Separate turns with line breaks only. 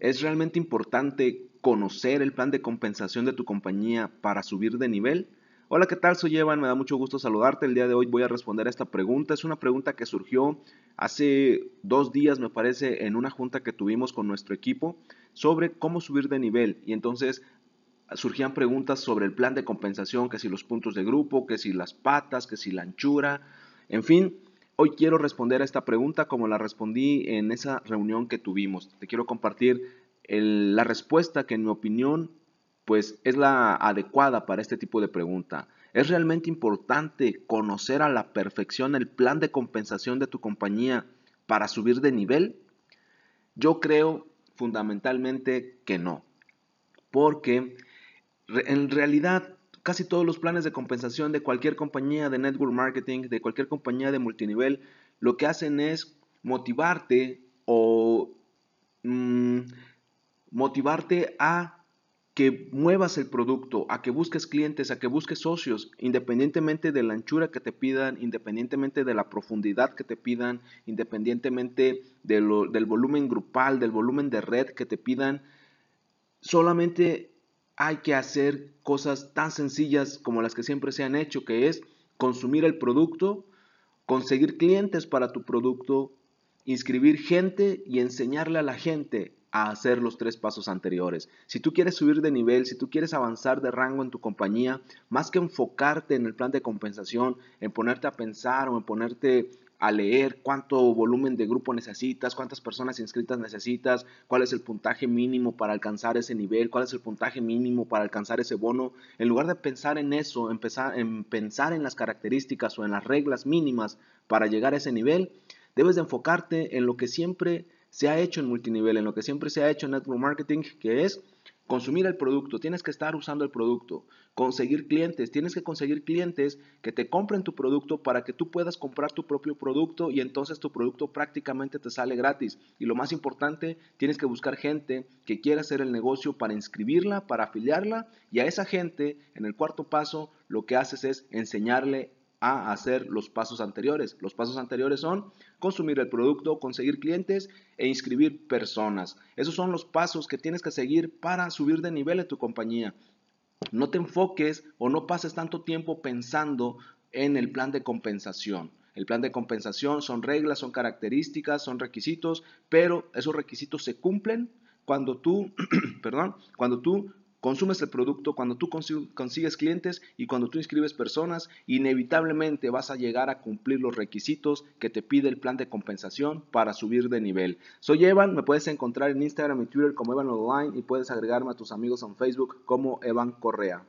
¿Es realmente importante conocer el plan de compensación de tu compañía para subir de nivel? Hola, ¿qué tal? Soy Evan, me da mucho gusto saludarte. El día de hoy voy a responder a esta pregunta. Es una pregunta que surgió hace dos días, me parece, en una junta que tuvimos con nuestro equipo sobre cómo subir de nivel. Y entonces surgían preguntas sobre el plan de compensación, que si los puntos de grupo, que si las patas, que si la anchura, en fin. Hoy quiero responder a esta pregunta como la respondí en esa reunión que tuvimos. Te quiero compartir la respuesta que en mi opinión pues es la adecuada para este tipo de pregunta. ¿Es realmente importante conocer a la perfección el plan de compensación de tu compañía para subir de nivel? Yo creo fundamentalmente que no, porque en realidad casi todos los planes de compensación de cualquier compañía de network marketing, de cualquier compañía de multinivel, lo que hacen es motivarte o mm, motivarte a que muevas el producto, a que busques clientes, a que busques socios, independientemente de la anchura que te pidan, independientemente de la profundidad que te pidan, independientemente del volumen grupal, del volumen de red que te pidan, solamente hay que hacer cosas tan sencillas como las que siempre se han hecho, que es consumir el producto, conseguir clientes para tu producto, inscribir gente y enseñarle a la gente a hacer los tres pasos anteriores. Si tú quieres subir de nivel, si tú quieres avanzar de rango en tu compañía, más que enfocarte en el plan de compensación, en ponerte a pensar o en ponerte a leer cuánto volumen de grupo necesitas, cuántas personas inscritas necesitas, cuál es el puntaje mínimo para alcanzar ese nivel, cuál es el puntaje mínimo para alcanzar ese bono, en lugar de pensar en eso, empezar en pensar en las características o en las reglas mínimas para llegar a ese nivel, debes de enfocarte en lo que siempre se ha hecho en multinivel, en lo que siempre se ha hecho en network marketing, que es consumir el producto, tienes que estar usando el producto, conseguir clientes, tienes que conseguir clientes que te compren tu producto para que tú puedas comprar tu propio producto y entonces tu producto prácticamente te sale gratis. Y lo más importante, tienes que buscar gente que quiera hacer el negocio para inscribirla, para afiliarla y a esa gente, en el cuarto paso, lo que haces es enseñarle a hacer los pasos anteriores. Los pasos anteriores son consumir el producto, conseguir clientes e inscribir personas. Esos son los pasos que tienes que seguir para subir de nivel en tu compañía. No te enfoques o no pases tanto tiempo pensando en el plan de compensación. El plan de compensación son reglas, son características, son requisitos, pero esos requisitos se cumplen cuando tú, perdón, cuando tú consumes el producto, cuando tú consigues clientes y cuando tú inscribes personas, inevitablemente vas a llegar a cumplir los requisitos que te pide el plan de compensación para subir de nivel. Soy Evan, me puedes encontrar en Instagram y Twitter como Evan Online y puedes agregarme a tus amigos en Facebook como Evan Correa.